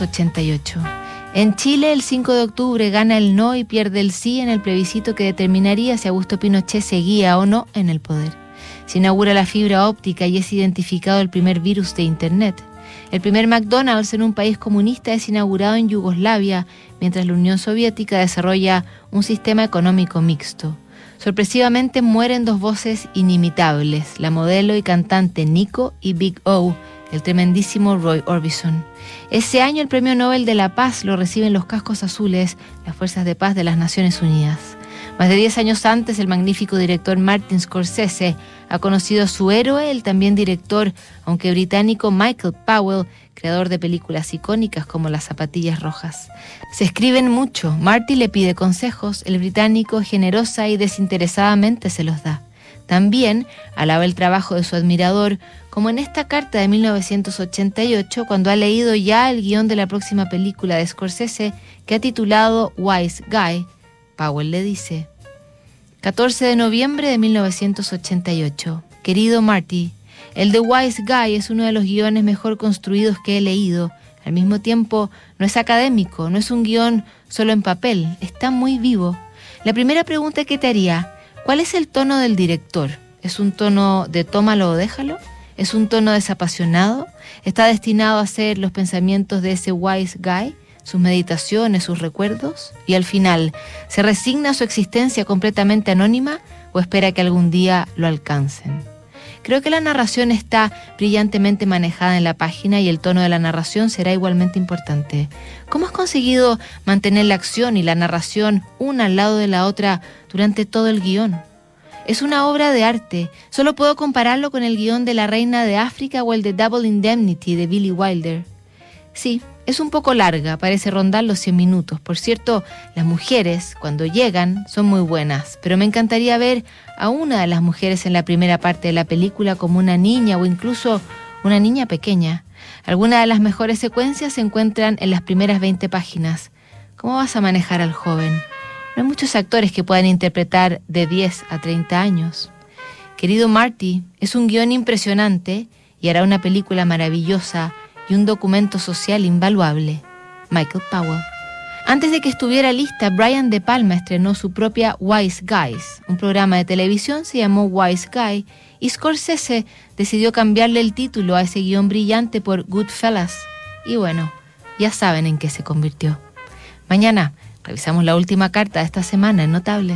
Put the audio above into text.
88. En Chile, el 5 de octubre gana el no y pierde el sí en el plebiscito que determinaría si Augusto Pinochet seguía o no en el poder. Se inaugura la fibra óptica y es identificado el primer virus de Internet. El primer McDonald's en un país comunista es inaugurado en Yugoslavia, mientras la Unión Soviética desarrolla un sistema económico mixto. Sorpresivamente mueren dos voces inimitables, la modelo y cantante Nico y Big O, el tremendísimo Roy Orbison. Ese año el Premio Nobel de la Paz lo reciben los cascos azules, las Fuerzas de Paz de las Naciones Unidas. Más de 10 años antes, el magnífico director Martin Scorsese ha conocido a su héroe, el también director, aunque británico, Michael Powell, creador de películas icónicas como Las zapatillas rojas. Se escriben mucho, Marty le pide consejos, el británico generosa y desinteresadamente se los da. También alaba el trabajo de su admirador, como en esta carta de 1988, cuando ha leído ya el guion de la próxima película de Scorsese, que ha titulado Wise Guy. Powell le dice, 14 de noviembre de 1988. Querido Marty, el de Wise Guy es uno de los guiones mejor construidos que he leído. Al mismo tiempo, no es académico, no es un guion solo en papel, está muy vivo. La primera pregunta que te haría, ¿Cuál es el tono del director? ¿Es un tono de tómalo o déjalo? ¿Es un tono desapasionado? ¿Está destinado a ser los pensamientos de ese wise guy? Sus meditaciones, sus recuerdos, y al final, ¿se resigna a su existencia completamente anónima o espera que algún día lo alcancen? Creo que la narración está brillantemente manejada en la página y el tono de la narración será igualmente importante. ¿Cómo has conseguido mantener la acción y la narración una al lado de la otra durante todo el guion? Es una obra de arte. Solo puedo compararlo con el guion de La Reina de África o el de Double Indemnity de Billy Wilder. Sí, es un poco larga, parece rondar los 100 minutos. Por cierto, las mujeres, cuando llegan, son muy buenas, pero me encantaría ver a una de las mujeres en la primera parte de la película como una niña o incluso una niña pequeña. Algunas de las mejores secuencias se encuentran en las primeras 20 páginas. ¿Cómo vas a manejar al joven? No hay muchos actores que puedan interpretar de 10 a 30 años. Querido Marty, es un guion impresionante y hará una película maravillosa y un documento social invaluable. Michael Powell. Antes de que estuviera lista, Brian De Palma estrenó su propia Wise Guys. Un programa de televisión se llamó Wise Guy y Scorsese decidió cambiarle el título a ese guion brillante por Goodfellas. Y bueno, ya saben en qué se convirtió. Mañana revisamos la última carta de esta semana en Notables.